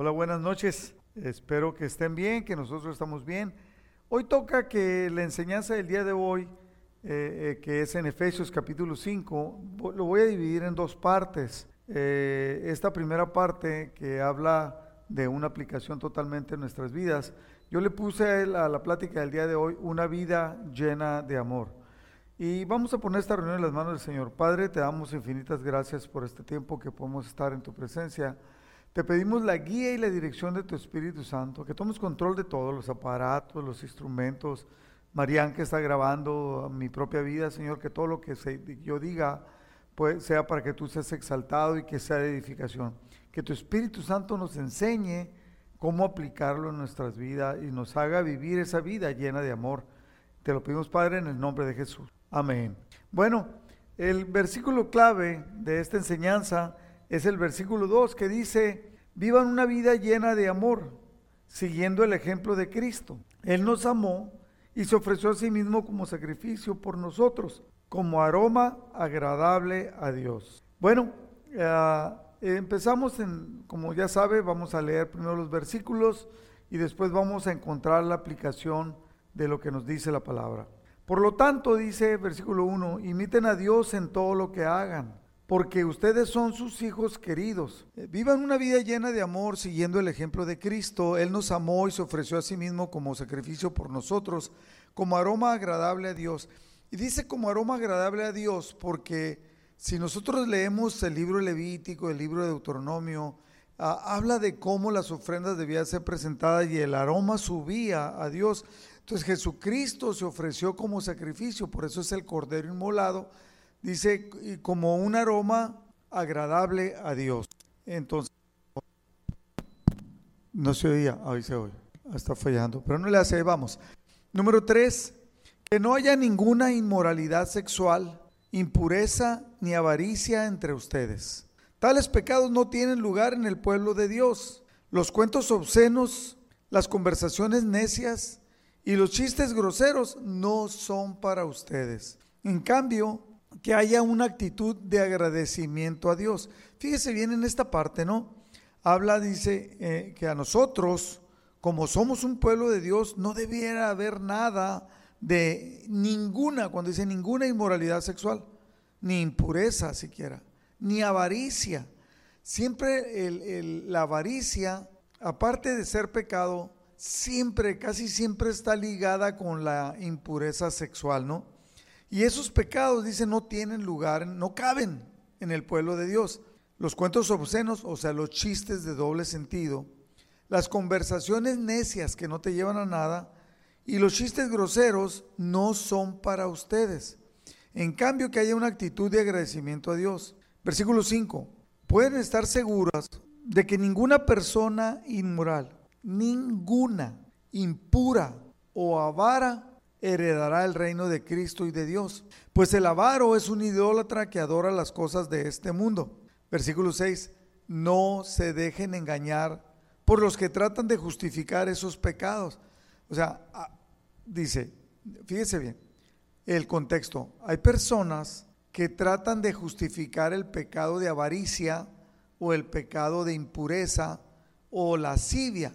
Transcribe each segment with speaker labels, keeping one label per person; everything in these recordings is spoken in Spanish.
Speaker 1: Hola, buenas noches. Espero que estén bien, que nosotros estamos bien. Hoy toca que la enseñanza del día de hoy, eh, eh, que es en Efesios capítulo 5, lo voy a dividir en dos partes. Eh, esta primera parte que habla de una aplicación totalmente en nuestras vidas, yo le puse a, él, a la plática del día de hoy una vida llena de amor. Y vamos a poner esta reunión en las manos del Señor. Padre, te damos infinitas gracias por este tiempo que podemos estar en tu presencia. Te pedimos la guía y la dirección de tu Espíritu Santo, que tomes control de todos los aparatos, los instrumentos. Marian que está grabando mi propia vida, Señor, que todo lo que yo diga pues, sea para que tú seas exaltado y que sea edificación. Que tu Espíritu Santo nos enseñe cómo aplicarlo en nuestras vidas y nos haga vivir esa vida llena de amor. Te lo pedimos, Padre, en el nombre de Jesús. Amén. Bueno, el versículo clave de esta enseñanza es el versículo 2 que dice, vivan una vida llena de amor, siguiendo el ejemplo de Cristo. Él nos amó y se ofreció a sí mismo como sacrificio por nosotros, como aroma agradable a Dios. Bueno, uh, empezamos en, como ya sabe, vamos a leer primero los versículos y después vamos a encontrar la aplicación de lo que nos dice la palabra. Por lo tanto, dice versículo 1, imiten a Dios en todo lo que hagan porque ustedes son sus hijos queridos. Eh, vivan una vida llena de amor siguiendo el ejemplo de Cristo. Él nos amó y se ofreció a sí mismo como sacrificio por nosotros, como aroma agradable a Dios. Y dice como aroma agradable a Dios porque si nosotros leemos el libro Levítico, el libro de Deuteronomio, ah, habla de cómo las ofrendas debían ser presentadas y el aroma subía a Dios. Entonces Jesucristo se ofreció como sacrificio, por eso es el cordero inmolado dice como un aroma agradable a Dios. Entonces, no se oía, hoy se oye, está fallando, pero no le hace, vamos. Número tres, que no haya ninguna inmoralidad sexual, impureza ni avaricia entre ustedes. Tales pecados no tienen lugar en el pueblo de Dios. Los cuentos obscenos, las conversaciones necias y los chistes groseros no son para ustedes. En cambio, que haya una actitud de agradecimiento a Dios. Fíjese bien en esta parte, ¿no? Habla, dice, eh, que a nosotros, como somos un pueblo de Dios, no debiera haber nada de ninguna, cuando dice ninguna inmoralidad sexual, ni impureza siquiera, ni avaricia. Siempre la avaricia, aparte de ser pecado, siempre, casi siempre está ligada con la impureza sexual, ¿no? Y esos pecados, dice, no tienen lugar, no caben en el pueblo de Dios. Los cuentos obscenos, o sea, los chistes de doble sentido, las conversaciones necias que no te llevan a nada y los chistes groseros no son para ustedes. En cambio, que haya una actitud de agradecimiento a Dios. Versículo 5. Pueden estar seguras de que ninguna persona inmoral, ninguna impura o avara heredará el reino de Cristo y de Dios. Pues el avaro es un idólatra que adora las cosas de este mundo. Versículo 6. No se dejen engañar por los que tratan de justificar esos pecados. O sea, ah, dice, fíjese bien, el contexto. Hay personas que tratan de justificar el pecado de avaricia o el pecado de impureza o lascivia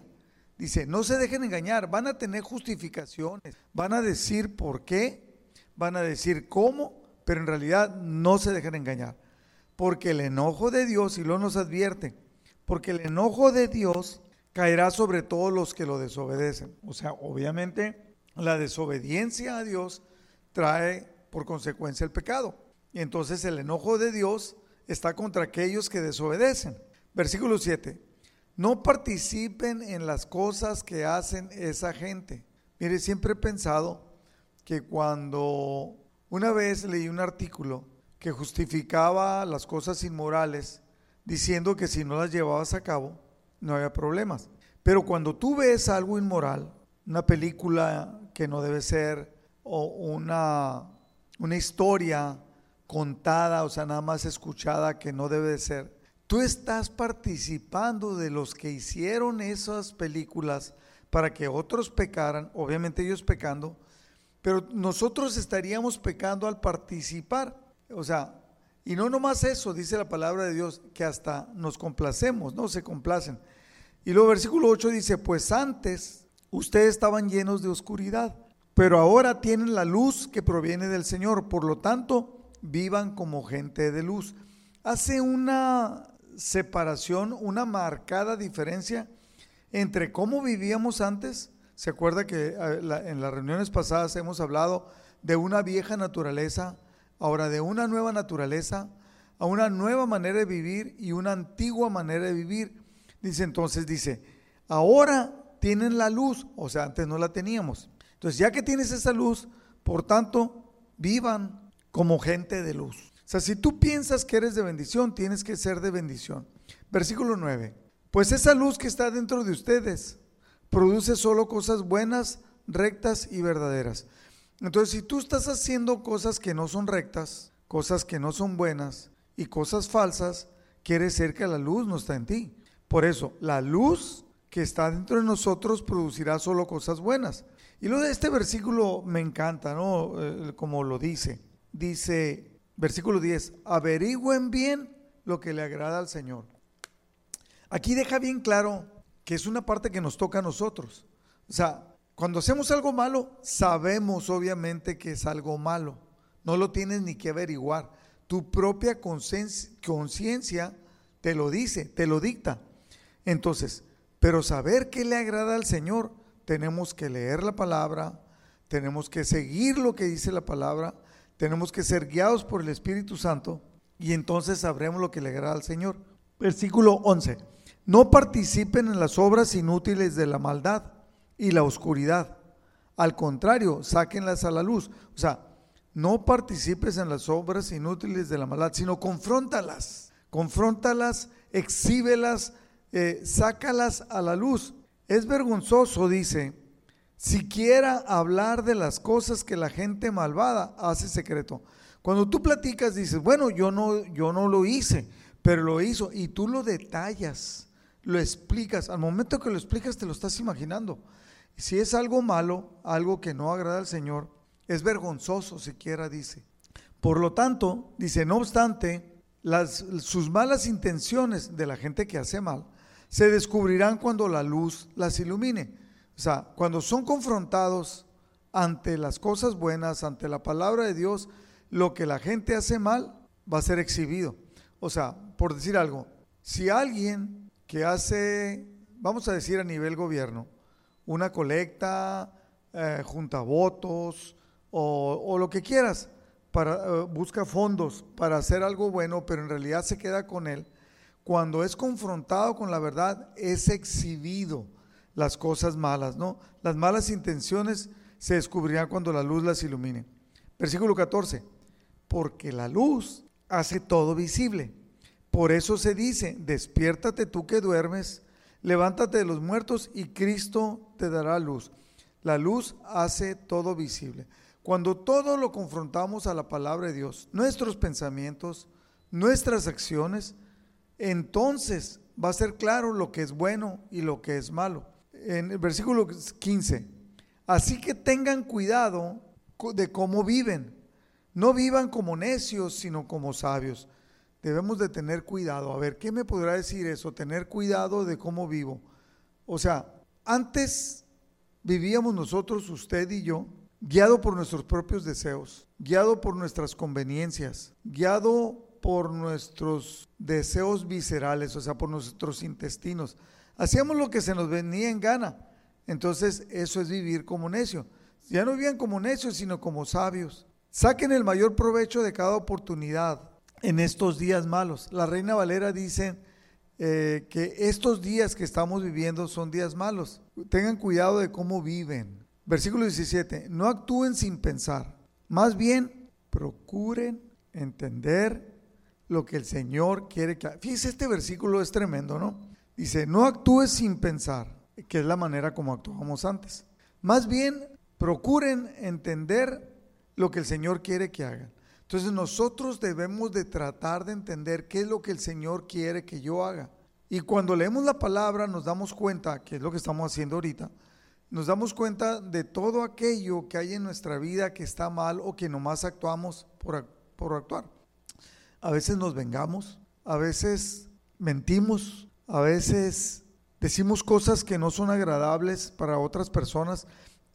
Speaker 1: Dice, no se dejen engañar, van a tener justificaciones, van a decir por qué, van a decir cómo, pero en realidad no se dejen engañar. Porque el enojo de Dios, y lo nos advierte, porque el enojo de Dios caerá sobre todos los que lo desobedecen. O sea, obviamente la desobediencia a Dios trae por consecuencia el pecado. Y entonces el enojo de Dios está contra aquellos que desobedecen. Versículo 7. No participen en las cosas que hacen esa gente. Mire, siempre he pensado que cuando una vez leí un artículo que justificaba las cosas inmorales diciendo que si no las llevabas a cabo no había problemas. Pero cuando tú ves algo inmoral, una película que no debe ser o una, una historia contada, o sea, nada más escuchada que no debe de ser, Tú estás participando de los que hicieron esas películas para que otros pecaran, obviamente ellos pecando, pero nosotros estaríamos pecando al participar. O sea, y no nomás eso, dice la palabra de Dios, que hasta nos complacemos, no se complacen. Y luego versículo 8 dice, pues antes ustedes estaban llenos de oscuridad, pero ahora tienen la luz que proviene del Señor. Por lo tanto, vivan como gente de luz. Hace una separación, una marcada diferencia entre cómo vivíamos antes. Se acuerda que eh, en las reuniones pasadas hemos hablado de una vieja naturaleza, ahora de una nueva naturaleza, a una nueva manera de vivir y una antigua manera de vivir. Dice entonces, dice, ahora tienen la luz, o sea, antes no la teníamos. Entonces, ya que tienes esa luz, por tanto, vivan como gente de luz. O sea, si tú piensas que eres de bendición, tienes que ser de bendición. Versículo 9. Pues esa luz que está dentro de ustedes produce solo cosas buenas, rectas y verdaderas. Entonces, si tú estás haciendo cosas que no son rectas, cosas que no son buenas y cosas falsas, quiere decir que la luz no está en ti. Por eso, la luz que está dentro de nosotros producirá solo cosas buenas. Y lo de este versículo me encanta, ¿no? Eh, como lo dice. Dice, versículo 10, averigüen bien lo que le agrada al Señor. Aquí deja bien claro que es una parte que nos toca a nosotros. O sea, cuando hacemos algo malo, sabemos obviamente que es algo malo. No lo tienes ni que averiguar. Tu propia conciencia te lo dice, te lo dicta. Entonces, pero saber qué le agrada al Señor, tenemos que leer la palabra, tenemos que seguir lo que dice la palabra, tenemos que ser guiados por el Espíritu Santo y entonces sabremos lo que le agrada al Señor. Versículo 11. No participen en las obras inútiles de la maldad y la oscuridad. Al contrario, sáquenlas a la luz. O sea, no participes en las obras inútiles de la maldad, sino confróntalas. Confróntalas, exhíbelas, eh, sácalas a la luz. Es vergonzoso, dice, siquiera hablar de las cosas que la gente malvada hace secreto. Cuando tú platicas, dices, bueno, yo no, yo no lo hice, pero lo hizo, y tú lo detallas lo explicas, al momento que lo explicas te lo estás imaginando. Si es algo malo, algo que no agrada al Señor, es vergonzoso siquiera, dice. Por lo tanto, dice, no obstante, las, sus malas intenciones de la gente que hace mal se descubrirán cuando la luz las ilumine. O sea, cuando son confrontados ante las cosas buenas, ante la palabra de Dios, lo que la gente hace mal va a ser exhibido. O sea, por decir algo, si alguien que hace, vamos a decir a nivel gobierno, una colecta, eh, junta votos o, lo que quieras, para, eh, busca fondos para hacer algo bueno, pero en realidad se queda con él. Cuando es confrontado con la verdad, es exhibido las cosas malas, ¿no? Las malas intenciones se descubrirán cuando la luz las ilumine. Versículo 14, porque la luz hace todo visible. Por eso se dice, despiértate tú que duermes, levántate de los muertos y Cristo te dará luz. La luz hace todo visible. Cuando todo lo confrontamos a la palabra de Dios, nuestros pensamientos, nuestras acciones, entonces va a ser claro lo que es bueno y lo que es malo. En el versículo 15, así que tengan cuidado de cómo viven. No vivan como necios, sino como sabios debemos de tener cuidado. A ver, ¿qué me podrá decir eso? Tener cuidado de cómo vivo. O sea, antes vivíamos nosotros, usted y yo, guiado por nuestros propios deseos, guiado por nuestras conveniencias, guiado por nuestros deseos viscerales, o sea, por nuestros intestinos. Hacíamos lo que se nos venía en gana. Entonces, eso es vivir como necio. Ya no vivían como necios, sino como sabios. Saquen el mayor provecho de cada oportunidad en estos días malos. La Reina Valera dice eh, que estos días que estamos viviendo son días malos. Tengan cuidado de cómo viven. Versículo 17, no actúen sin pensar, más bien procuren entender lo que el Señor quiere que... Fíjese, este versículo es tremendo, ¿no? Dice, no actúes sin pensar, que es la manera como actuamos antes. Más bien, procuren entender lo que el Señor quiere que hagan. Entonces nosotros debemos de tratar de entender qué es lo que el Señor quiere que yo haga. Y cuando leemos la palabra nos damos cuenta, que es lo que estamos haciendo ahorita, nos damos cuenta de todo aquello que hay en nuestra vida que está mal o que nomás actuamos por, por actuar. A veces nos vengamos, a veces mentimos, a veces decimos cosas que no son agradables para otras personas.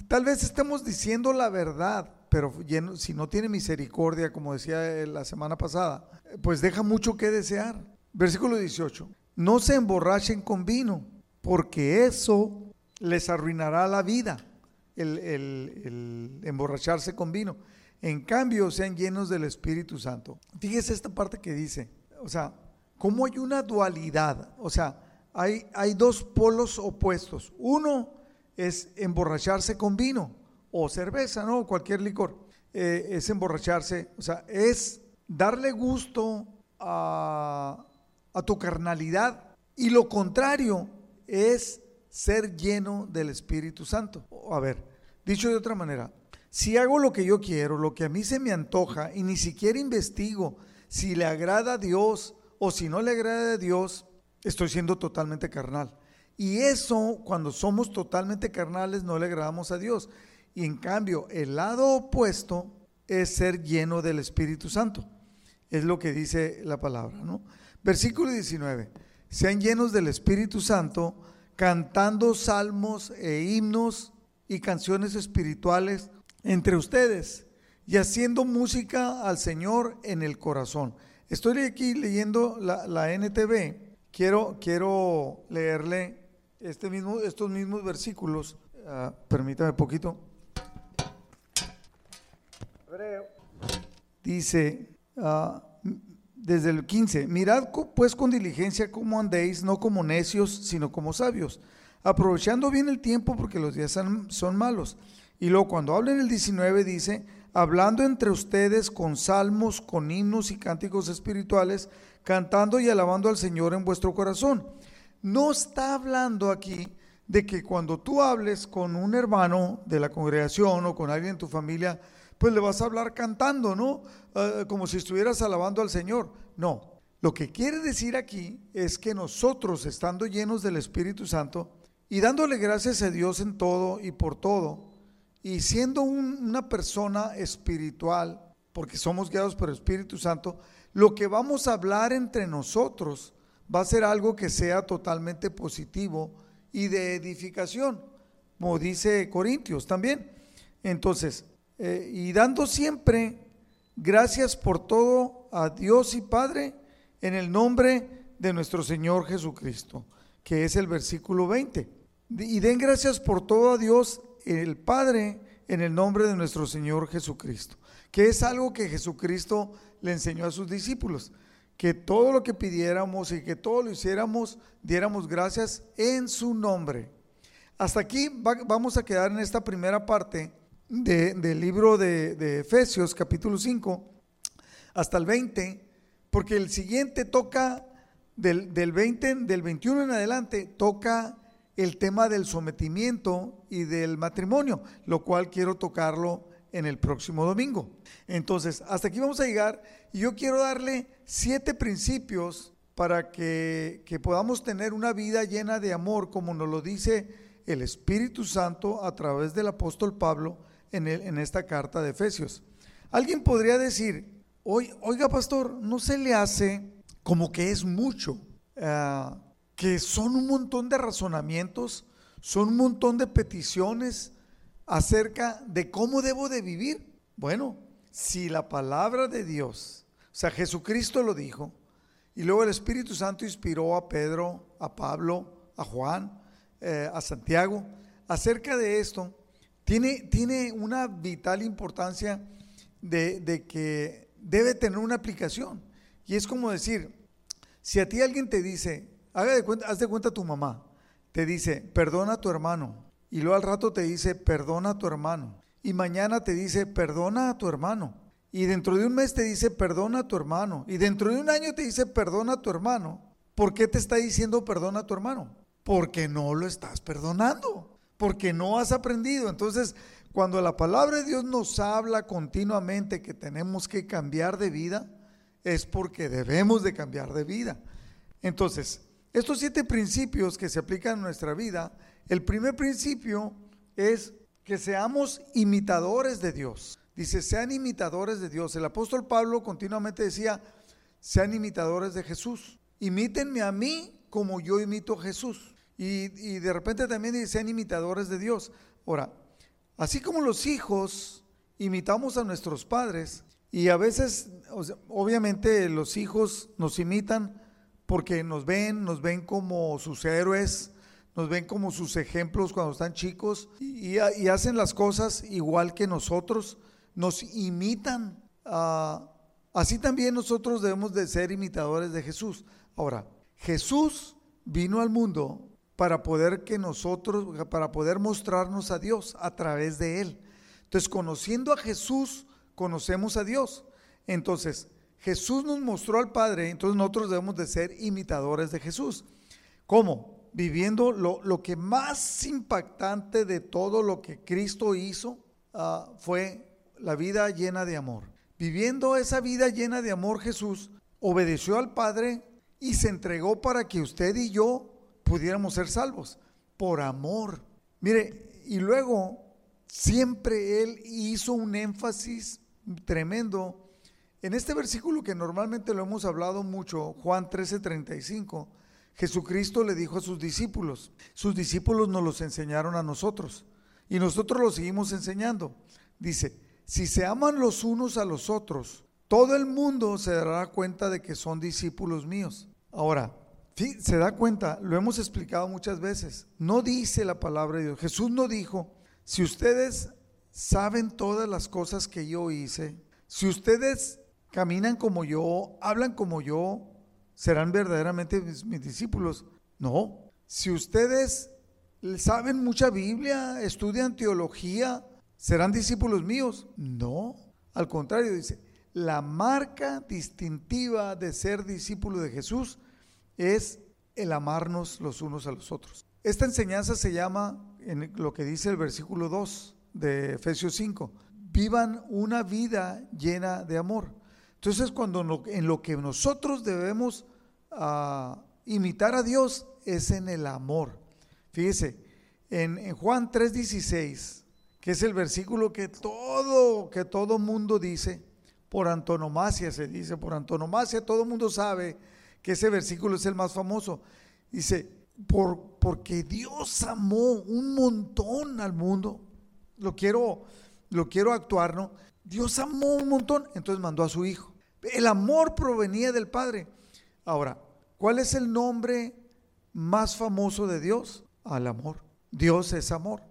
Speaker 1: Tal vez estemos diciendo la verdad, pero si no tiene misericordia, como decía la semana pasada, pues deja mucho que desear. Versículo 18. No se emborrachen con vino, porque eso les arruinará la vida, el, el emborracharse con vino. En cambio, sean llenos del Espíritu Santo. Fíjese esta parte que dice, o sea, ¿cómo hay una dualidad? O sea, hay, hay dos polos opuestos. Uno es emborracharse con vino o cerveza, ¿no? Cualquier licor. Eh, es emborracharse, o sea, es darle gusto a, a tu carnalidad. Y lo contrario es ser lleno del Espíritu Santo. A ver, dicho de otra manera, si hago lo que yo quiero, lo que a mí se me antoja y ni siquiera investigo si le agrada a Dios o si no le agrada a Dios, estoy siendo totalmente carnal. Y eso, cuando somos totalmente carnales, no le agradamos a Dios. Y en cambio, el lado opuesto es ser lleno del Espíritu Santo. Es lo que dice la palabra, ¿no? Versículo 19. Sean llenos del Espíritu Santo, cantando salmos e himnos y canciones espirituales entre ustedes y haciendo música al Señor en el corazón. Estoy aquí leyendo la, NTV. Quiero, quiero leerle este mismo, estos mismos versículos. Uh, permítame poquito. Dice uh, desde el 15, mirad pues con diligencia cómo andéis, no como necios, sino como sabios, aprovechando bien el tiempo porque los días son, son malos. Y luego cuando habla en el 19 dice, hablando entre ustedes con salmos, con himnos y cánticos espirituales, cantando y alabando al Señor en vuestro corazón. No está hablando aquí de que cuando tú hables con un hermano de la congregación o con alguien en tu familia, pues le vas a hablar cantando, ¿no? Ah, como si estuvieras alabando al Señor. No, lo que quiere decir aquí es que nosotros, estando llenos del Espíritu Santo y dándole gracias a Dios en todo y por todo, y siendo una persona espiritual, porque somos guiados por el Espíritu Santo, lo que vamos a hablar entre nosotros va a ser algo que sea totalmente positivo y de edificación, como dice Corintios también. Entonces, eh, y dando siempre gracias por todo a Dios y Padre en el nombre de nuestro Señor Jesucristo, que es el versículo 20. Y den gracias por todo a Dios el Padre en el nombre de nuestro Señor Jesucristo, que es algo que Jesucristo le enseñó a sus discípulos, que todo lo que pidiéramos y que todo lo hiciéramos, diéramos gracias en su nombre. Hasta aquí vamos a quedar en esta primera parte del libro de, Efesios, capítulo 5, hasta el 20, porque el siguiente toca del, del 20, del 21 en adelante, toca el tema del sometimiento y del matrimonio, lo cual quiero tocarlo en el próximo domingo. Entonces, hasta aquí vamos a llegar y yo quiero darle siete principios para que, podamos tener una vida llena de amor, como nos lo dice el Espíritu Santo a través del apóstol Pablo en, en esta carta de Efesios. Alguien podría decir, oiga pastor, ¿no se le hace como que es mucho? Ah, que son un montón de razonamientos, son un montón de peticiones acerca de cómo debo de vivir. Bueno, si la palabra de Dios, o sea, Jesucristo lo dijo, y luego el Espíritu Santo inspiró a Pedro, a Pablo, a Juan, eh, a Santiago, acerca de esto, tiene, tiene una vital importancia de, de que debe tener una aplicación. Y es como decir, si a ti alguien te dice, Haga de cuenta, haz de cuenta tu mamá. Te dice, perdona a tu hermano. Y luego al rato te dice, perdona a tu hermano. Y mañana te dice, perdona a tu hermano. Y dentro de un mes te dice, perdona a tu hermano. Y dentro de un año te dice, perdona a tu hermano. ¿Por qué te está diciendo perdona a tu hermano? Porque no lo estás perdonando. Porque no has aprendido. Entonces, cuando la palabra de Dios nos habla continuamente que tenemos que cambiar de vida, es porque debemos de cambiar de vida. Entonces, estos siete principios que se aplican en nuestra vida, el primer principio es que seamos imitadores de Dios. Dice, sean imitadores de Dios. El apóstol Pablo continuamente decía, sean imitadores de Jesús. Imítenme a mí como yo imito a Jesús. Y, de repente también dicen sean imitadores de Dios. Ahora, así como los hijos imitamos a nuestros padres, y a veces, obviamente los hijos nos imitan porque nos ven, nos ven como sus héroes, nos ven como sus ejemplos cuando están chicos y, hacen las cosas igual que nosotros, nos imitan. Ah, así también nosotros debemos de ser imitadores de Jesús. Ahora, Jesús vino al mundo para poder que nosotros, para poder mostrarnos a Dios a través de Él. Entonces, conociendo a Jesús, conocemos a Dios. Entonces, Jesús nos mostró al Padre, entonces nosotros debemos de ser imitadores de Jesús. ¿Cómo? Viviendo lo, lo que más impactante de todo lo que Cristo hizo uh, fue la vida llena de amor. Viviendo esa vida llena de amor, Jesús obedeció al Padre y se entregó para que usted y yo pudiéramos ser salvos por amor. Mire, y luego siempre Él hizo un énfasis tremendo en este versículo que normalmente lo hemos hablado mucho, Juan 13:35. Jesucristo le dijo a sus discípulos, sus discípulos nos los enseñaron a nosotros y nosotros los seguimos enseñando. Dice, si se aman los unos a los otros, todo el mundo se dará cuenta de que son discípulos míos. Ahora, se da cuenta, lo hemos explicado muchas veces, no dice la palabra de Dios. Jesús no dijo, si ustedes saben todas las cosas que yo hice, si ustedes caminan como yo, hablan como yo, serán verdaderamente mis, discípulos. No, si ustedes saben mucha Biblia, estudian teología, serán discípulos míos. No, al contrario, dice, la marca distintiva de ser discípulo de Jesús es el amarnos los unos a los otros. Esta enseñanza se llama, en lo que dice el versículo 2 de Efesios 5, vivan una vida llena de amor. Entonces, cuando en lo que nosotros debemos ah, imitar a Dios es en el amor. Fíjese, en, en Juan 3:16, que es el versículo que todo, que todo mundo dice, por antonomasia se dice, por antonomasia todo mundo sabe que ese versículo es el más famoso. Dice, por, porque Dios amó un montón al mundo. Lo quiero, lo quiero actuar, ¿no? Dios amó un montón, entonces mandó a su hijo. El amor provenía del Padre. Ahora, ¿cuál es el nombre más famoso de Dios? Al amor. Dios es amor.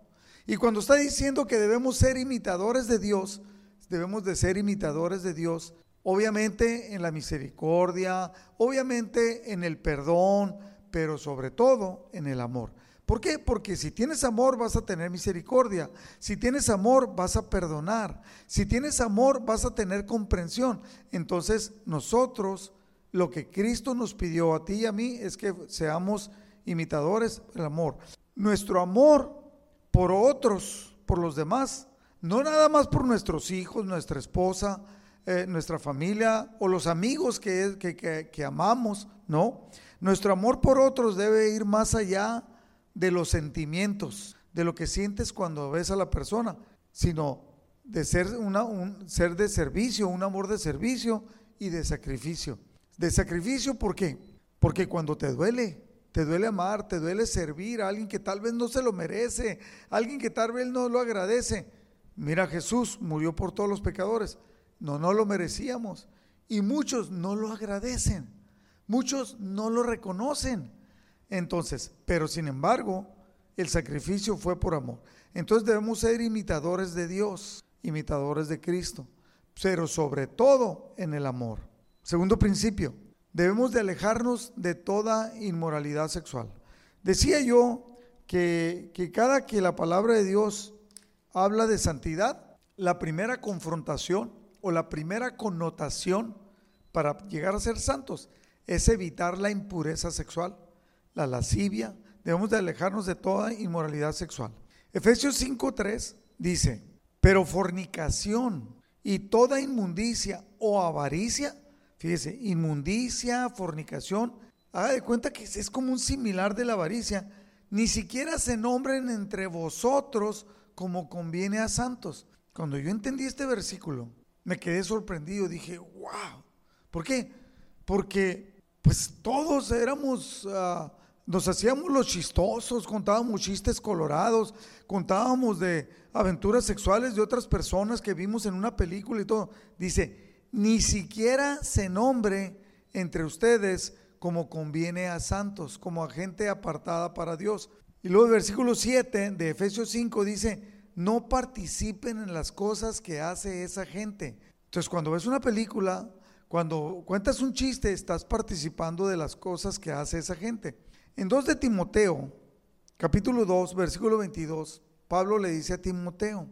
Speaker 1: Y cuando está diciendo que debemos ser imitadores de Dios, debemos de ser imitadores de Dios, obviamente en la misericordia, obviamente en el perdón, pero sobre todo en el amor. ¿Por qué? Porque si tienes amor vas a tener misericordia, si tienes amor vas a perdonar, si tienes amor vas a tener comprensión. Entonces nosotros, lo que Cristo nos pidió a ti y a mí es que seamos imitadores del amor. Nuestro amor por otros, por los demás, no nada más por nuestros hijos, nuestra esposa, eh, nuestra familia o los amigos que, que, que amamos, no. Nuestro amor por otros debe ir más allá de los sentimientos, de lo que sientes cuando ves a la persona, sino de ser un ser de servicio, un amor de servicio y de sacrificio. De sacrificio, ¿por qué? Porque cuando te duele, te duele amar, te duele servir a alguien que tal vez no se lo merece, alguien que tal vez no lo agradece. Mira, Jesús murió por todos los pecadores. No, no lo merecíamos. Y muchos no lo agradecen. Muchos no lo reconocen. Entonces, pero sin embargo, el sacrificio fue por amor. Entonces debemos ser imitadores de Dios, imitadores de Cristo, pero sobre todo en el amor. Segundo principio, debemos de alejarnos de toda inmoralidad sexual. Decía yo que, que cada que la palabra de Dios habla de santidad, la primera confrontación o la primera connotación para llegar a ser santos es evitar la impureza sexual la lascivia, debemos de alejarnos de toda inmoralidad sexual. Efesios 5.3 dice, pero fornicación y toda inmundicia o avaricia, fíjese, inmundicia, fornicación, haga de cuenta que es como un similar de la avaricia, ni siquiera se nombren entre vosotros como conviene a santos. Cuando yo entendí este versículo, me quedé sorprendido, dije, wow, ¿por qué? Porque pues todos éramos... Ah, nos hacíamos los chistosos, contábamos chistes colorados, contábamos de aventuras sexuales de otras personas que vimos en una película y todo. Dice, ni siquiera se nombre entre ustedes como conviene a santos, como a gente apartada para Dios. Y luego el versículo 7 de Efesios 5 dice, no participen en las cosas que hace esa gente. Entonces cuando ves una película, cuando cuentas un chiste, estás participando de las cosas que hace esa gente. En 2 de Timoteo, capítulo 2, versículo 22, Pablo le dice a Timoteo,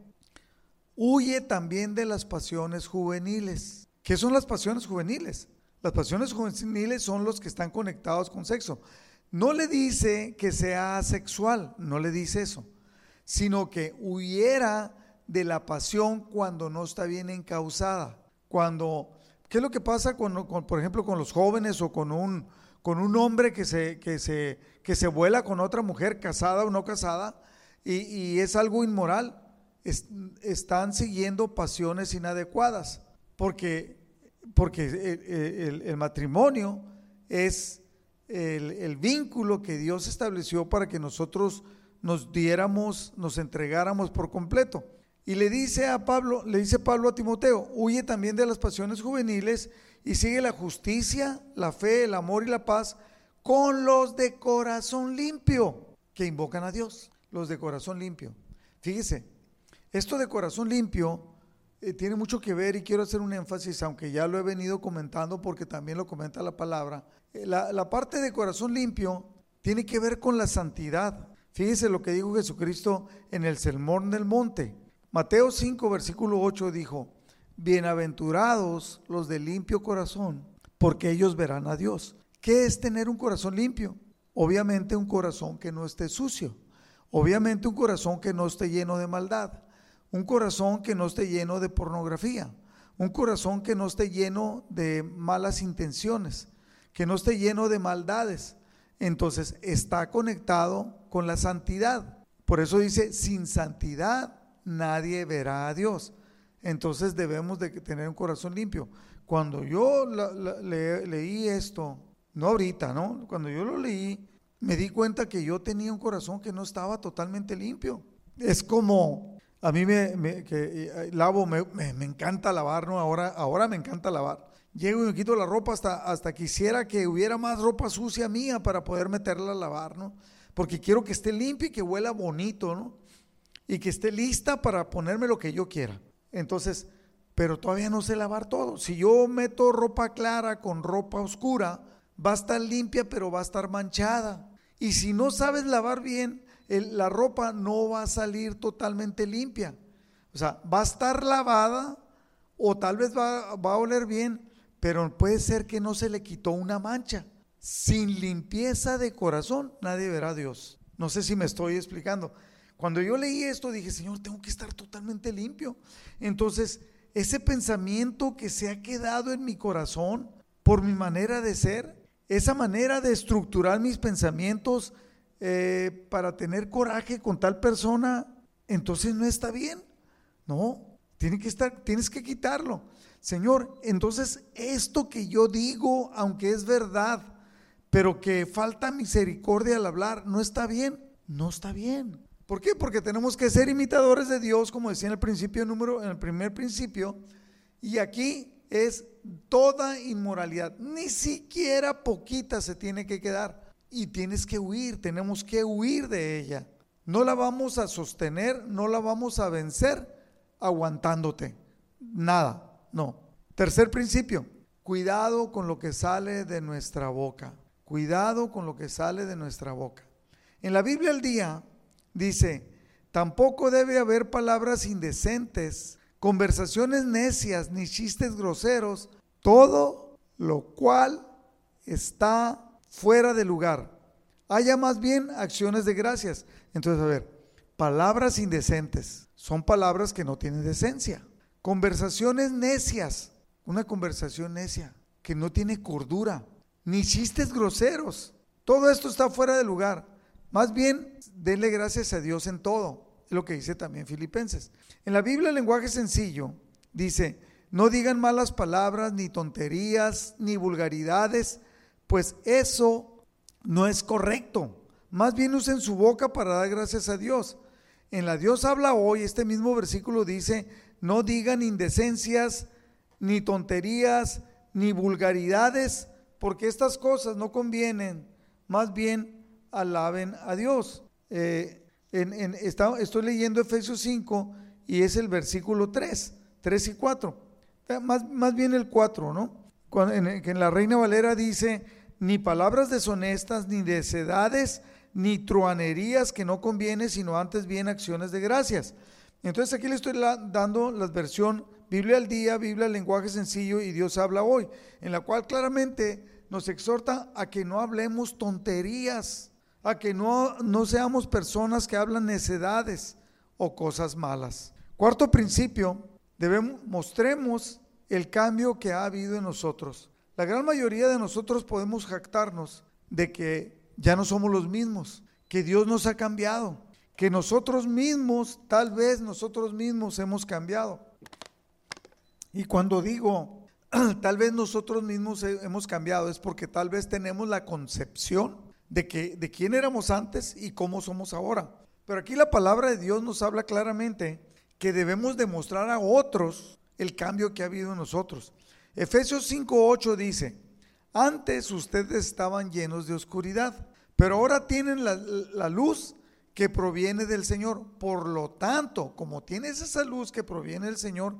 Speaker 1: huye también de las pasiones juveniles. ¿Qué son las pasiones juveniles? Las pasiones juveniles son los que están conectados con sexo. No le dice que sea sexual, no le dice eso, sino que huyera de la pasión cuando no está bien encausada. Cuando, ¿qué es lo que pasa con, por ejemplo, con los jóvenes o con un, con un hombre que se, que, se, que se vuela con otra mujer, casada o no casada, y, es algo inmoral? están siguiendo pasiones inadecuadas, porque, porque el matrimonio es el, vínculo que Dios estableció para que nosotros nos diéramos, nos entregáramos por completo. Y le dice a Pablo, le dice Pablo a Timoteo, huye también de las pasiones juveniles y sigue la justicia, la fe, el amor y la paz con los de corazón limpio que invocan a Dios, los de corazón limpio. Fíjese, esto de corazón limpio eh, tiene mucho que ver y quiero hacer un énfasis, aunque ya lo he venido comentando porque también lo comenta la palabra, la, parte de corazón limpio tiene que ver con la santidad. Fíjese lo que dijo Jesucristo en el Sermón del Monte. Mateo 5, versículo 8 dijo, Bienaventurados los de limpio corazón, porque ellos verán a Dios. ¿Qué es tener un corazón limpio? Obviamente un corazón que no esté sucio. Obviamente un corazón que no esté lleno de maldad. Un corazón que no esté lleno de pornografía. Un corazón que no esté lleno de malas intenciones que no esté lleno de maldades. Entonces está conectado con la santidad. Por eso dice, sin santidad nadie verá a Dios. Entonces debemos de tener un corazón limpio. Cuando yo leí esto, no ahorita, ¿no? Cuando yo lo leí, me di cuenta que yo tenía un corazón que no estaba totalmente limpio. Es como, a mí me, que, eh, lavo, me, encanta lavar, ¿no? Ahora, ahora me encanta lavar. Llego y me quito la ropa hasta, hasta quisiera que hubiera más ropa sucia mía para poder meterla a lavar, ¿no? Porque quiero que esté limpia y que huela bonito, ¿no? Y que esté lista para ponerme lo que yo quiera. Entonces, pero todavía no sé lavar todo. Si yo meto ropa clara con ropa oscura, va a estar limpia, pero va a estar manchada. Y si no sabes lavar bien, la ropa no va a salir totalmente limpia. O sea, va a estar lavada o tal vez va, va a oler bien, pero puede ser que no se le quitó una mancha. Sin limpieza de corazón, nadie verá a Dios. No sé si me estoy explicando. Cuando yo leí esto, dije, Señor, tengo que estar totalmente limpio. Entonces, ese pensamiento que se ha quedado en mi corazón por mi manera de ser, esa manera de estructurar mis pensamientos eh, para tener coraje con tal persona, entonces no está bien. No, tiene que estar, tienes que quitarlo. Señor, entonces esto que yo digo, aunque es verdad, pero que falta misericordia al hablar, no está bien, no está bien. ¿Por qué? Porque tenemos que ser imitadores de Dios, como decía en el principio número, en el primer principio, y aquí es toda inmoralidad, ni siquiera poquita se tiene que quedar y tienes que huir, tenemos que huir de ella. No la vamos a sostener, no la vamos a vencer aguantándote. Nada. No. Tercer principio, cuidado con lo que sale de nuestra boca. Cuidado con lo que sale de nuestra boca. En la Biblia al día dice, tampoco debe haber palabras indecentes, conversaciones necias ni chistes groseros, todo lo cual está fuera de lugar. Haya más bien acciones de gracias. Entonces, a ver, palabras indecentes son palabras que no tienen decencia. Conversaciones necias, una conversación necia que no tiene cordura, ni chistes groseros. Todo esto está fuera de lugar. Más bien, denle gracias a Dios en todo. Es lo que dice también Filipenses. En la Biblia, el lenguaje sencillo dice, no digan malas palabras, ni tonterías, ni vulgaridades, pues eso no es correcto. Más bien usen su boca para dar gracias a Dios. En la Dios habla hoy, este mismo versículo dice, no digan indecencias, ni tonterías, ni vulgaridades, porque estas cosas no convienen. Más bien alaben a Dios. Eh, en, estoy leyendo Efesios 5 y es el versículo 3, 3 y 4. Eh, más, más bien el 4, ¿no? en, en la Reina Valera dice, ni palabras deshonestas, ni desedades, ni truanerías que no conviene, sino antes bien acciones de gracias. Entonces aquí le estoy dando la versión Biblia al día, Biblia lenguaje sencillo y Dios habla hoy, en la cual claramente nos exhorta a que no hablemos tonterías, a que no, no seamos personas que hablan necedades o cosas malas. Cuarto principio, debemos, mostremos el cambio que ha habido en nosotros. La gran mayoría de nosotros podemos jactarnos de que ya no somos los mismos, que Dios nos ha cambiado, que nosotros mismos, tal vez nosotros mismos hemos cambiado. Y cuando digo, tal vez nosotros mismos hemos cambiado, es porque tal vez tenemos la concepción de, que, de quién éramos antes y cómo somos ahora. Pero aquí la palabra de Dios nos habla claramente que debemos demostrar a otros el cambio que ha habido en nosotros. Efesios 5.8 dice, antes ustedes estaban llenos de oscuridad, pero ahora tienen la, luz que proviene del Señor. Por lo tanto, como tienes esa luz que proviene del Señor,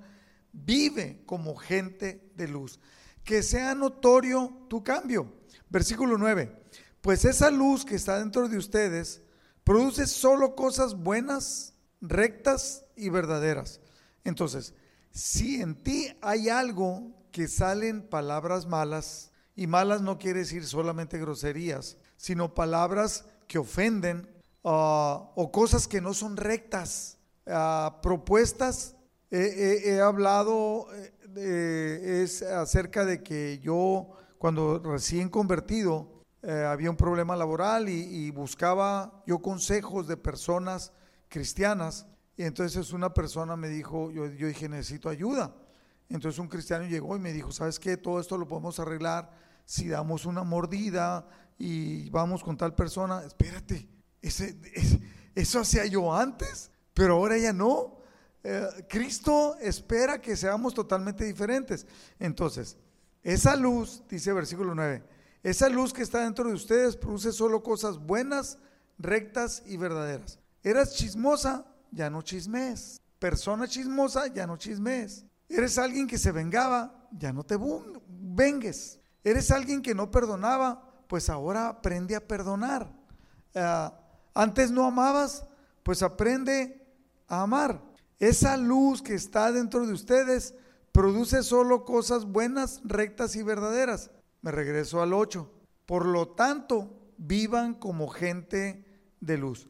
Speaker 1: vive como gente de luz. Que sea notorio tu cambio. Versículo 9. Pues esa luz que está dentro de ustedes produce solo cosas buenas, rectas y verdaderas. Entonces, si en ti hay algo que salen palabras malas, y malas no quiere decir solamente groserías, sino palabras que ofenden ah, o cosas que no son rectas, ah, propuestas. he hablado, eh, es acerca de que yo cuando recién convertido eh, había un problema laboral y, buscaba yo consejos de personas cristianas y entonces una persona me dijo, yo, dije, necesito ayuda. Entonces un cristiano llegó y me dijo, ¿sabes qué? Todo esto lo podemos arreglar si damos una mordida y vamos con tal persona. Espérate, ese, eso hacía yo antes, pero ahora ya no. Eh, Cristo espera que seamos totalmente diferentes. Entonces, esa luz, dice versículo 9, esa luz que está dentro de ustedes produce solo cosas buenas, rectas y verdaderas. Eras chismosa, ya no chismes. Persona chismosa, ya no chismes. Eres alguien que se vengaba, ya no te vengues. Eres alguien que no perdonaba, pues ahora aprende a perdonar. Ah, antes no amabas, pues aprende a amar. Esa luz que está dentro de ustedes produce solo cosas buenas, rectas y verdaderas. Me regreso al 8. Por lo tanto, vivan como gente de luz.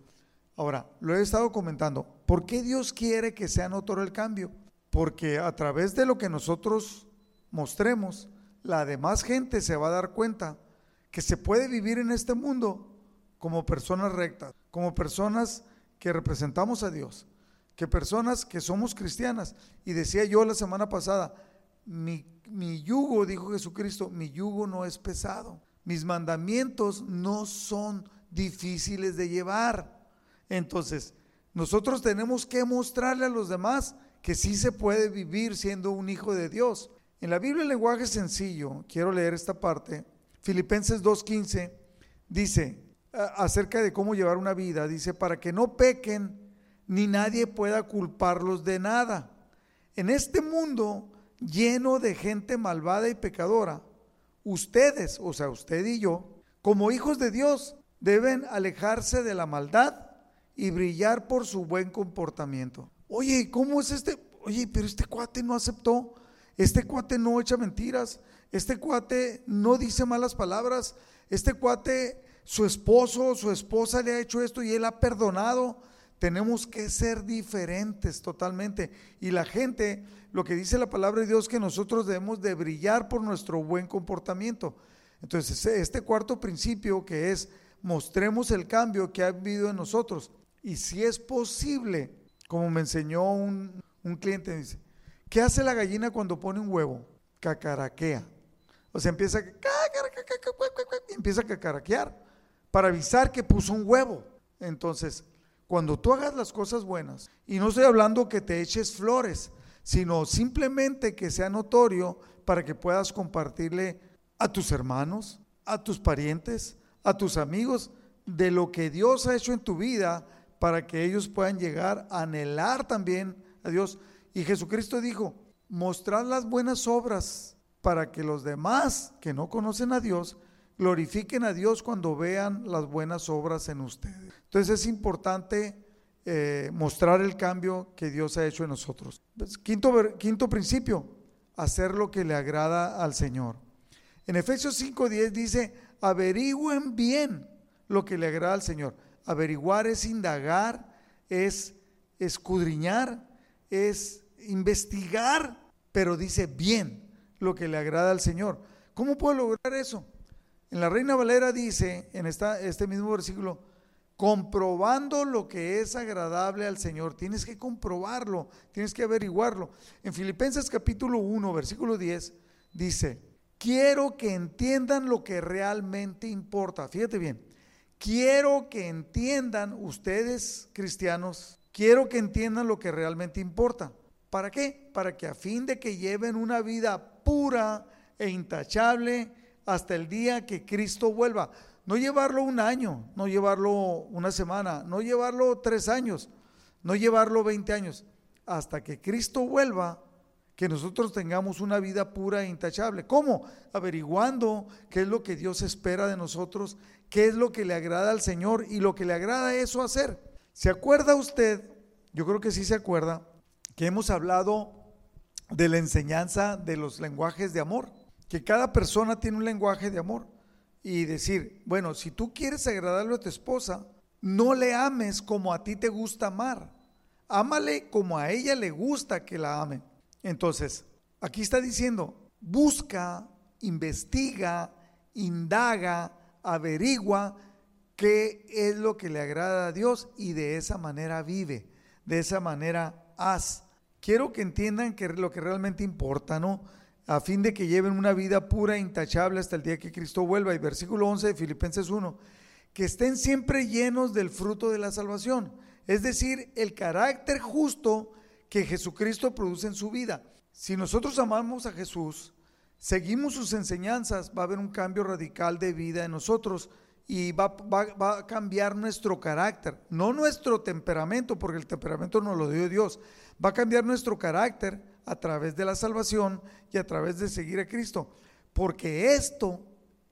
Speaker 1: Ahora, lo he estado comentando. ¿Por qué Dios quiere que sea notorio el cambio? Porque a través de lo que nosotros mostremos, la demás gente se va a dar cuenta que se puede vivir en este mundo como personas rectas, como personas que representamos a Dios, que personas que somos cristianas. Y decía yo la semana pasada, mi, mi yugo, dijo Jesucristo, mi yugo no es pesado, mis mandamientos no son difíciles de llevar. Entonces, nosotros tenemos que mostrarle a los demás que sí se puede vivir siendo un hijo de Dios. En la Biblia en lenguaje sencillo, quiero leer esta parte, Filipenses 2.15 dice acerca de cómo llevar una vida, dice, para que no pequen ni nadie pueda culparlos de nada. En este mundo lleno de gente malvada y pecadora, ustedes, o sea, usted y yo, como hijos de Dios, deben alejarse de la maldad y brillar por su buen comportamiento. Oye, ¿cómo es este? Oye, pero este cuate no aceptó, este cuate no echa mentiras, este cuate no dice malas palabras, este cuate, su esposo, su esposa le ha hecho esto y él ha perdonado. Tenemos que ser diferentes totalmente. Y la gente, lo que dice la palabra de Dios, que nosotros debemos de brillar por nuestro buen comportamiento. Entonces, este cuarto principio que es mostremos el cambio que ha habido en nosotros. Y si es posible, como me enseñó un, cliente, dice, ¿qué hace la gallina cuando pone un huevo? Cacaraquea. O sea, empieza a, empieza a cacaraquear. para avisar que puso un huevo. Entonces, cuando tú hagas las cosas buenas, y no estoy hablando que te eches flores, sino simplemente que sea notorio para que puedas compartirle a tus hermanos, a tus parientes, a tus amigos, de lo que Dios ha hecho en tu vida para que ellos puedan llegar a anhelar también a Dios. Y Jesucristo dijo, mostrad las buenas obras para que los demás que no conocen a Dios glorifiquen a Dios cuando vean las buenas obras en ustedes. Entonces es importante eh, mostrar el cambio que Dios ha hecho en nosotros. Pues, quinto, quinto principio, hacer lo que le agrada al Señor. En Efesios 5:10 dice, averigüen bien lo que le agrada al Señor. Averiguar es indagar, es escudriñar, es investigar, pero dice bien lo que le agrada al Señor. ¿Cómo puedo lograr eso? En la Reina Valera dice, en este mismo versículo, comprobando lo que es agradable al Señor. Tienes que comprobarlo, tienes que averiguarlo. En Filipenses capítulo 1, versículo 10, dice, quiero que entiendan lo que realmente importa. Fíjate bien, quiero que entiendan ustedes cristianos, quiero que entiendan lo que realmente importa. ¿Para qué? Para que a fin de que lleven una vida pura e intachable, hasta el día que Cristo vuelva. No llevarlo un año, no llevarlo una semana, no llevarlo tres años, no llevarlo 20 años, hasta que Cristo vuelva, que nosotros tengamos una vida pura e intachable. ¿Cómo? Averiguando qué es lo que Dios espera de nosotros, qué es lo que le agrada al Señor y lo que le agrada eso hacer. ¿Se acuerda usted? Yo creo que sí se acuerda que hemos hablado de la enseñanza de los lenguajes de amor que cada persona tiene un lenguaje de amor y decir, bueno, si tú quieres agradarle a tu esposa, no le ames como a ti te gusta amar, ámale como a ella le gusta que la ame. Entonces, aquí está diciendo, busca, investiga, indaga, averigua qué es lo que le agrada a Dios y de esa manera vive, de esa manera haz. Quiero que entiendan que lo que realmente importa, ¿no? A fin de que lleven una vida pura e intachable hasta el día que Cristo vuelva. Y versículo 11 de Filipenses 1, que estén siempre llenos del fruto de la salvación, es decir, el carácter justo que Jesucristo produce en su vida. Si nosotros amamos a Jesús, seguimos sus enseñanzas, va a haber un cambio radical de vida en nosotros y va, va, a cambiar nuestro carácter, no nuestro temperamento, porque el temperamento nos lo dio Dios, va a cambiar nuestro carácter a través de la salvación y a través de seguir a Cristo. Porque esto,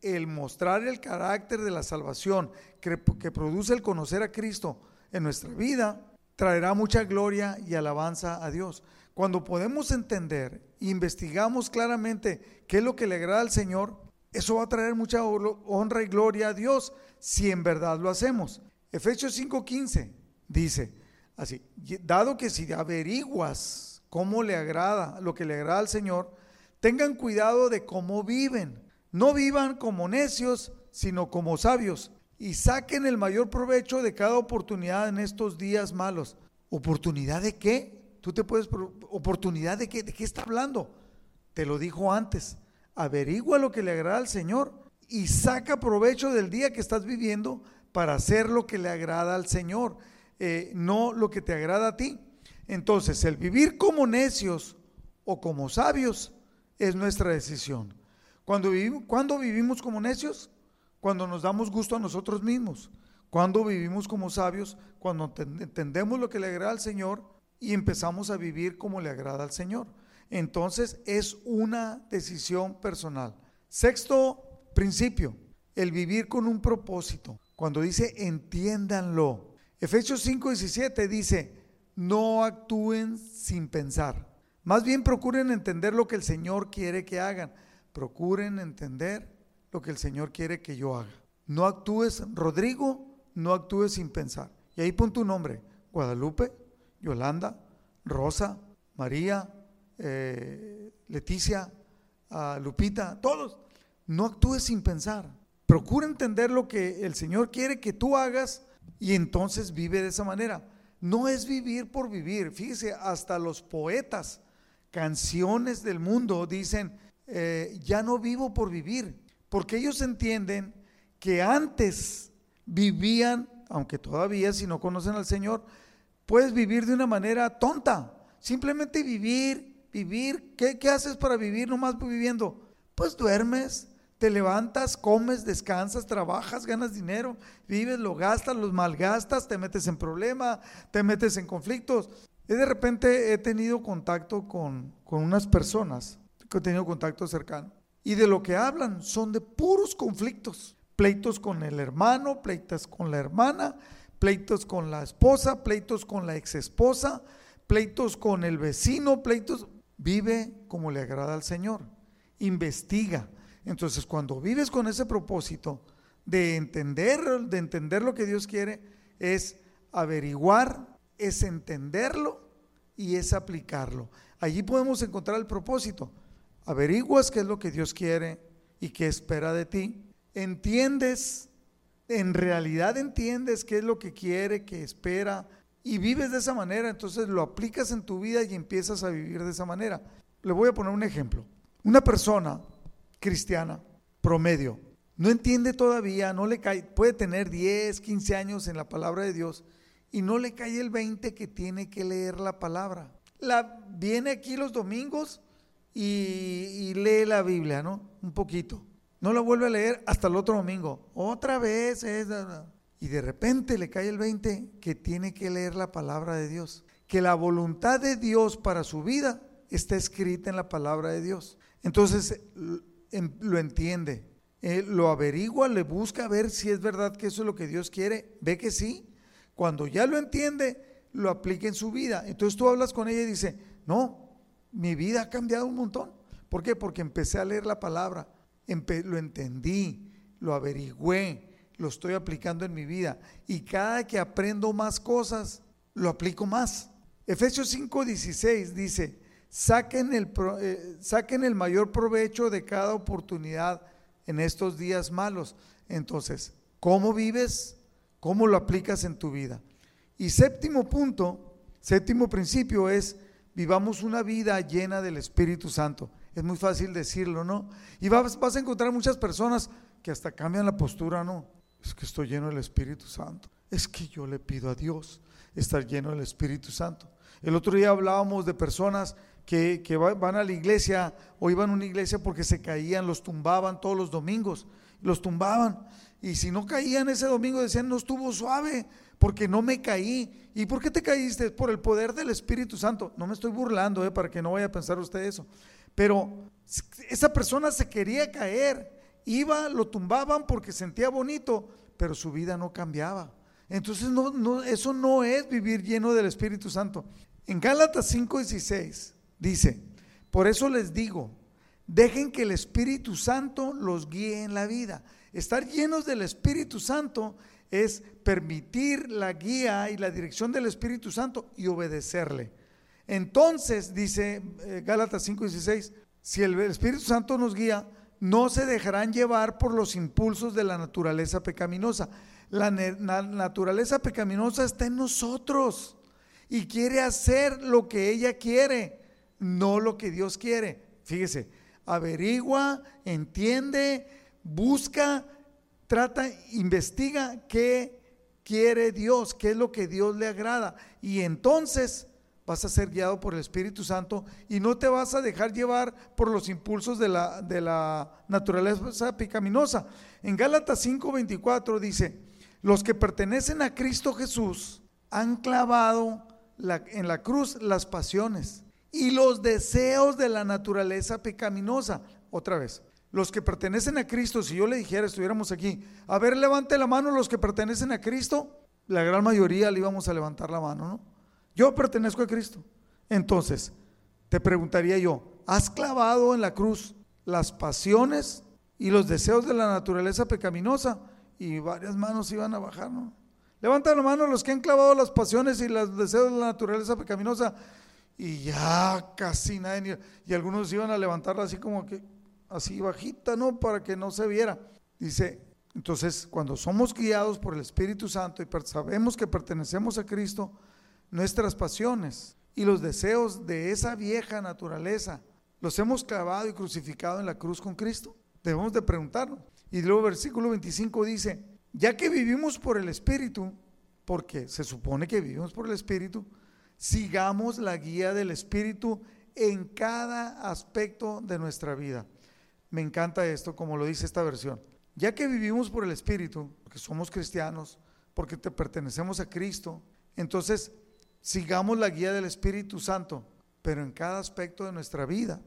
Speaker 1: el mostrar el carácter de la salvación que, produce el conocer a Cristo en nuestra vida, traerá mucha gloria y alabanza a Dios. Cuando podemos entender e investigamos claramente qué es lo que le agrada al Señor, eso va a traer mucha honra y gloria a Dios si en verdad lo hacemos. Efesios 5:15 dice así, dado que si averiguas cómo le agrada, lo que le agrada al Señor, tengan cuidado de cómo viven. No vivan como necios, sino como sabios. Y saquen el mayor provecho de cada oportunidad en estos días malos. ¿Oportunidad de qué? Tú te puedes... ¿Oportunidad de qué? ¿De qué está hablando? Te lo dijo antes. Averigua lo que le agrada al Señor y saca provecho del día que estás viviendo para hacer lo que le agrada al Señor, eh, no lo que te agrada a ti. Entonces, el vivir como necios o como sabios es nuestra decisión. Cuando vivimos, ¿Cuándo vivimos como necios? Cuando nos damos gusto a nosotros mismos. Cuando vivimos como sabios, cuando entendemos lo que le agrada al Señor y empezamos a vivir como le agrada al Señor. Entonces es una decisión personal. Sexto principio, el vivir con un propósito. Cuando dice entiéndanlo. Efesios 5, 17 dice, no actúen sin pensar. Más bien procuren entender lo que el Señor quiere que hagan. Procuren entender lo que el Señor quiere que yo haga. No actúes, Rodrigo, no actúes sin pensar. Y ahí pon tu nombre. Guadalupe, Yolanda, Rosa, María, eh, Leticia, ah, Lupita, todos. No actúes sin pensar. Procura entender lo que el Señor quiere que tú hagas y entonces vive de esa manera no es vivir por vivir. Fíjese, hasta los poetas, canciones del mundo dicen, eh, ya no vivo por vivir, porque ellos entienden que antes vivían, aunque todavía si no conocen al Señor, puedes vivir de una manera tonta. Simplemente vivir, vivir. ¿Qué, qué haces para vivir nomás viviendo? Pues duermes, te levantas, comes, descansas, trabajas, ganas dinero, vives, lo gastas, los malgastas, te metes en problemas, te metes en conflictos. Y de repente he tenido contacto con, con unas personas que he tenido contacto cercano. Y de lo que hablan son de puros conflictos. Pleitos con el hermano, pleitos con la hermana, pleitos con la esposa, pleitos con la exesposa, pleitos con el vecino, pleitos. Vive como le agrada al Señor. Investiga. Entonces, cuando vives con ese propósito de entender, de entender lo que Dios quiere, es averiguar, es entenderlo y es aplicarlo. Allí podemos encontrar el propósito. Averiguas qué es lo que Dios quiere y qué espera de ti. Entiendes, en realidad entiendes qué es lo que quiere, qué espera y vives de esa manera, entonces lo aplicas en tu vida y empiezas a vivir de esa manera. Le voy a poner un ejemplo. Una persona cristiana promedio no entiende todavía, no le cae, puede tener 10, 15 años en la palabra de Dios y no le cae el 20 que tiene que leer la palabra. La, viene aquí los domingos y, lee la Biblia, ¿no? Un poquito. No la vuelve a leer hasta el otro domingo. Otra vez es... Y de repente le cae el 20 que tiene que leer la palabra de Dios. Que la voluntad de Dios para su vida está escrita en la palabra de Dios. Entonces em, lo entiende, eh, lo averigua, le busca ver si es verdad que eso es lo que Dios quiere. Ve que sí, cuando ya lo entiende, lo aplica en su vida. Entonces tú hablas con ella y dice, no, mi vida ha cambiado un montón. ¿Por qué? Porque empecé a leer la palabra, lo entendí, lo averigüé, lo estoy aplicando en mi vida. Y cada que aprendo más cosas, lo aplico más. Efesios 5:16 dice, saquen el, eh, saquen el mayor provecho de cada oportunidad en estos días malos. Entonces, ¿cómo vives? ¿Cómo lo aplicas en tu vida? Y séptimo punto, séptimo principio es, vivamos una vida llena del Espíritu Santo. Es muy fácil decirlo, ¿no? Y vas, vas a encontrar muchas personas que hasta cambian la postura, ¿no? Es que estoy lleno del Espíritu Santo. Es que yo le pido a Dios estar lleno del Espíritu Santo. El otro día hablábamos de personas que, van a la iglesia o iban a una iglesia porque se caían, los tumbaban todos los domingos, los tumbaban. Y si no caían ese domingo, decían, no estuvo suave, porque no me caí. ¿Y por qué te caíste? Por el poder del Espíritu Santo. No me estoy burlando, eh, para que no vaya a pensar usted eso. Pero esa persona se quería caer, iba, lo tumbaban porque sentía bonito, pero su vida no cambiaba. Entonces no, no, eso no es vivir lleno del Espíritu Santo. En Gálatas 5:16 dice, por eso les digo, dejen que el Espíritu Santo los guíe en la vida. Estar llenos del Espíritu Santo es permitir la guía y la dirección del Espíritu Santo y obedecerle. Entonces, dice eh, Gálatas 5:16, si el Espíritu Santo nos guía, no se dejarán llevar por los impulsos de la naturaleza pecaminosa. La, la naturaleza pecaminosa está en nosotros y quiere hacer lo que ella quiere, no lo que Dios quiere. Fíjese, averigua, entiende, busca, trata, investiga qué quiere Dios, qué es lo que Dios le agrada. Y entonces vas a ser guiado por el Espíritu Santo y no te vas a dejar llevar por los impulsos de la, de la naturaleza pecaminosa. En Gálatas 5:24 dice, los que pertenecen a Cristo Jesús han clavado en la cruz las pasiones y los deseos de la naturaleza pecaminosa. Otra vez, los que pertenecen a Cristo, si yo le dijera, estuviéramos aquí, a ver, levante la mano los que pertenecen a Cristo, la gran mayoría le íbamos a levantar la mano, ¿no? Yo pertenezco a Cristo. Entonces, te preguntaría yo, ¿has clavado en la cruz las pasiones y los deseos de la naturaleza pecaminosa? Y varias manos iban a bajar, ¿no? Levanta la mano los que han clavado las pasiones y los deseos de la naturaleza pecaminosa. Y ya casi nadie, y algunos iban a levantarla así como que, así bajita, ¿no? Para que no se viera. Dice, entonces cuando somos guiados por el Espíritu Santo y sabemos que pertenecemos a Cristo, nuestras pasiones y los deseos de esa vieja naturaleza los hemos clavado y crucificado en la cruz con Cristo. Debemos de preguntarnos. Y luego versículo 25 dice, ya que vivimos por el Espíritu, porque se supone que vivimos por el Espíritu, sigamos la guía del Espíritu en cada aspecto de nuestra vida. Me encanta esto, como lo dice esta versión. Ya que vivimos por el Espíritu, porque somos cristianos, porque te pertenecemos a Cristo, entonces sigamos la guía del Espíritu Santo, pero en cada aspecto de nuestra vida.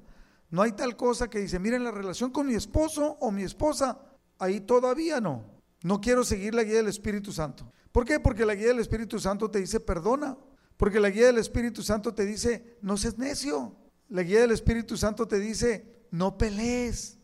Speaker 1: No hay tal cosa que dice, miren la relación con mi esposo o mi esposa, ahí todavía no. No quiero seguir la guía del Espíritu Santo. ¿Por qué? Porque la guía del Espíritu Santo te dice perdona. Porque la guía del Espíritu Santo te dice no seas necio. La guía del Espíritu Santo te dice no pelees.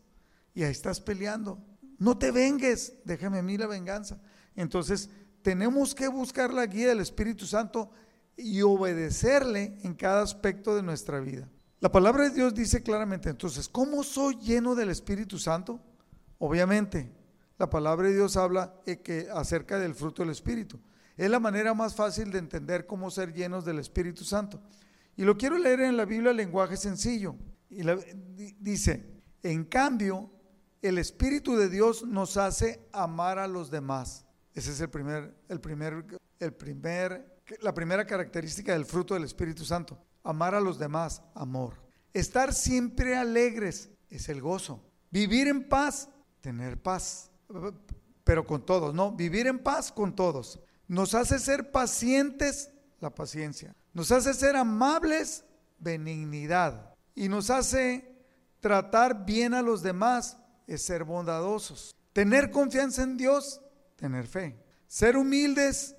Speaker 1: Y ahí estás peleando. No te vengues. Déjame a mí la venganza. Entonces tenemos que buscar la guía del Espíritu Santo y obedecerle en cada aspecto de nuestra vida. La palabra de Dios dice claramente, entonces, ¿cómo soy lleno del Espíritu Santo? Obviamente, la palabra de Dios habla eh, que, acerca del fruto del Espíritu. Es la manera más fácil de entender cómo ser llenos del Espíritu Santo. Y lo quiero leer en la Biblia en lenguaje sencillo. Y dice, en cambio, el Espíritu de Dios nos hace amar a los demás. Ese es el primer, el primer, el primer, la primera característica del fruto del Espíritu Santo amar a los demás, amor. Estar siempre alegres es el gozo. Vivir en paz, tener paz. Pero con todos, ¿no? Vivir en paz con todos. Nos hace ser pacientes, la paciencia. Nos hace ser amables, benignidad. Y nos hace tratar bien a los demás, es ser bondadosos. Tener confianza en Dios, tener fe. Ser humildes,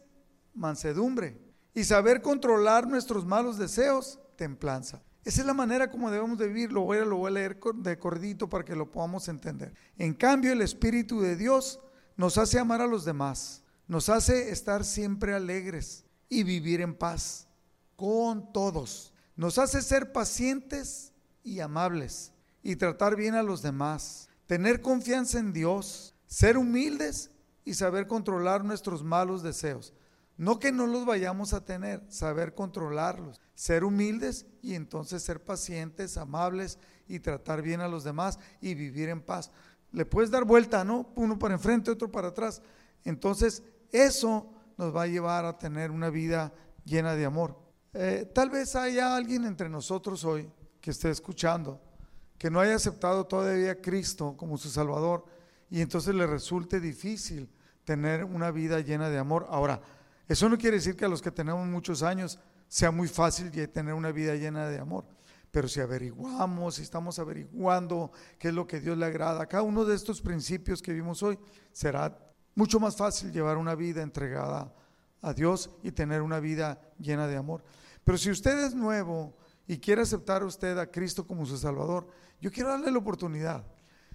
Speaker 1: mansedumbre y saber controlar nuestros malos deseos, templanza. Esa es la manera como debemos de vivir. Lo voy a, lo voy a leer de corridito para que lo podamos entender. En cambio, el Espíritu de Dios nos hace amar a los demás, nos hace estar siempre alegres y vivir en paz con todos. Nos hace ser pacientes y amables y tratar bien a los demás, tener confianza en Dios, ser humildes y saber controlar nuestros malos deseos. No que no los vayamos a tener, saber controlarlos, ser humildes y entonces ser pacientes, amables y tratar bien a los demás y vivir en paz. Le puedes dar vuelta, ¿no? Uno para enfrente, otro para atrás. Entonces, eso nos va a llevar a tener una vida llena de amor. Eh, tal vez haya alguien entre nosotros hoy que esté escuchando, que no haya aceptado todavía a Cristo como su Salvador y entonces le resulte difícil tener una vida llena de amor. Ahora, eso no quiere decir que a los que tenemos muchos años sea muy fácil tener una vida llena de amor. Pero si averiguamos, si estamos averiguando qué es lo que Dios le agrada, cada uno de estos principios que vimos hoy, será mucho más fácil llevar una vida entregada a Dios y tener una vida llena de amor. Pero si usted es nuevo y quiere aceptar usted a Cristo como su Salvador, yo quiero darle la oportunidad.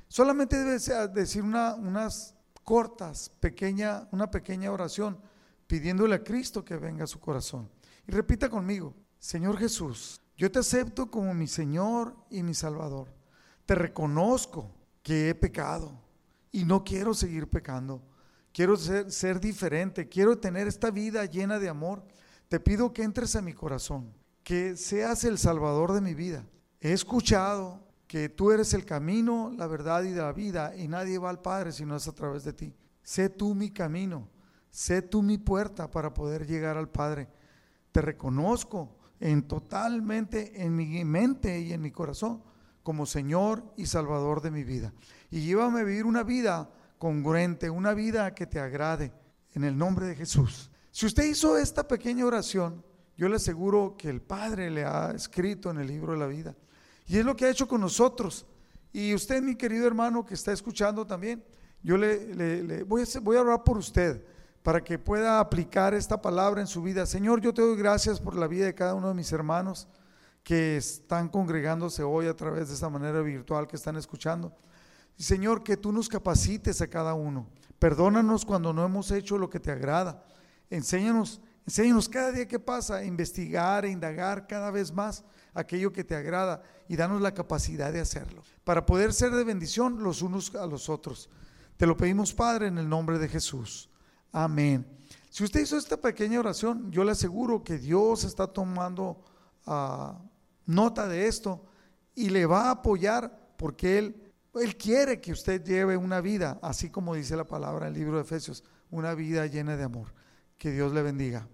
Speaker 1: Solamente debe decir una, unas cortas, pequeña, una pequeña oración pidiéndole a Cristo que venga a su corazón. Y repita conmigo, Señor Jesús, yo te acepto como mi Señor y mi Salvador. Te reconozco que he pecado y no quiero seguir pecando. Quiero ser, diferente, quiero tener esta vida llena de amor. Te pido que entres a mi corazón, que seas el Salvador de mi vida. He escuchado que tú eres el camino, la verdad y la vida y nadie va al Padre si no es a través de ti. Sé tú mi camino Sé tú mi puerta para poder llegar al Padre. Te reconozco en totalmente en mi mente y en mi corazón como Señor y Salvador de mi vida. Y llévame a vivir una vida congruente, una vida que te agrade en el nombre de Jesús. Si usted hizo esta pequeña oración, yo le aseguro que el Padre le ha escrito en el libro de la vida. Y es lo que ha hecho con nosotros. Y usted, mi querido hermano que está escuchando también, yo le, voy, a, voy a orar por usted para que pueda aplicar esta palabra en su vida. Señor, yo te doy gracias por la vida de cada uno de mis hermanos que están congregándose hoy a través de esta manera virtual que están escuchando. Señor, que tú nos capacites a cada uno. Perdónanos cuando no hemos hecho lo que te agrada. Enséñanos, enséñanos cada día que pasa a investigar e indagar cada vez más aquello que te agrada y danos la capacidad de hacerlo para poder ser de bendición los unos a los otros. Te lo pedimos, Padre, en el nombre de Jesús. Amén. Si usted hizo esta pequeña oración, yo le aseguro que Dios está tomando ah, nota de esto y le va a apoyar porque Él, Él quiere que usted lleve una vida, así como dice la palabra en el libro de Efesios, una vida llena de amor. Que Dios le bendiga.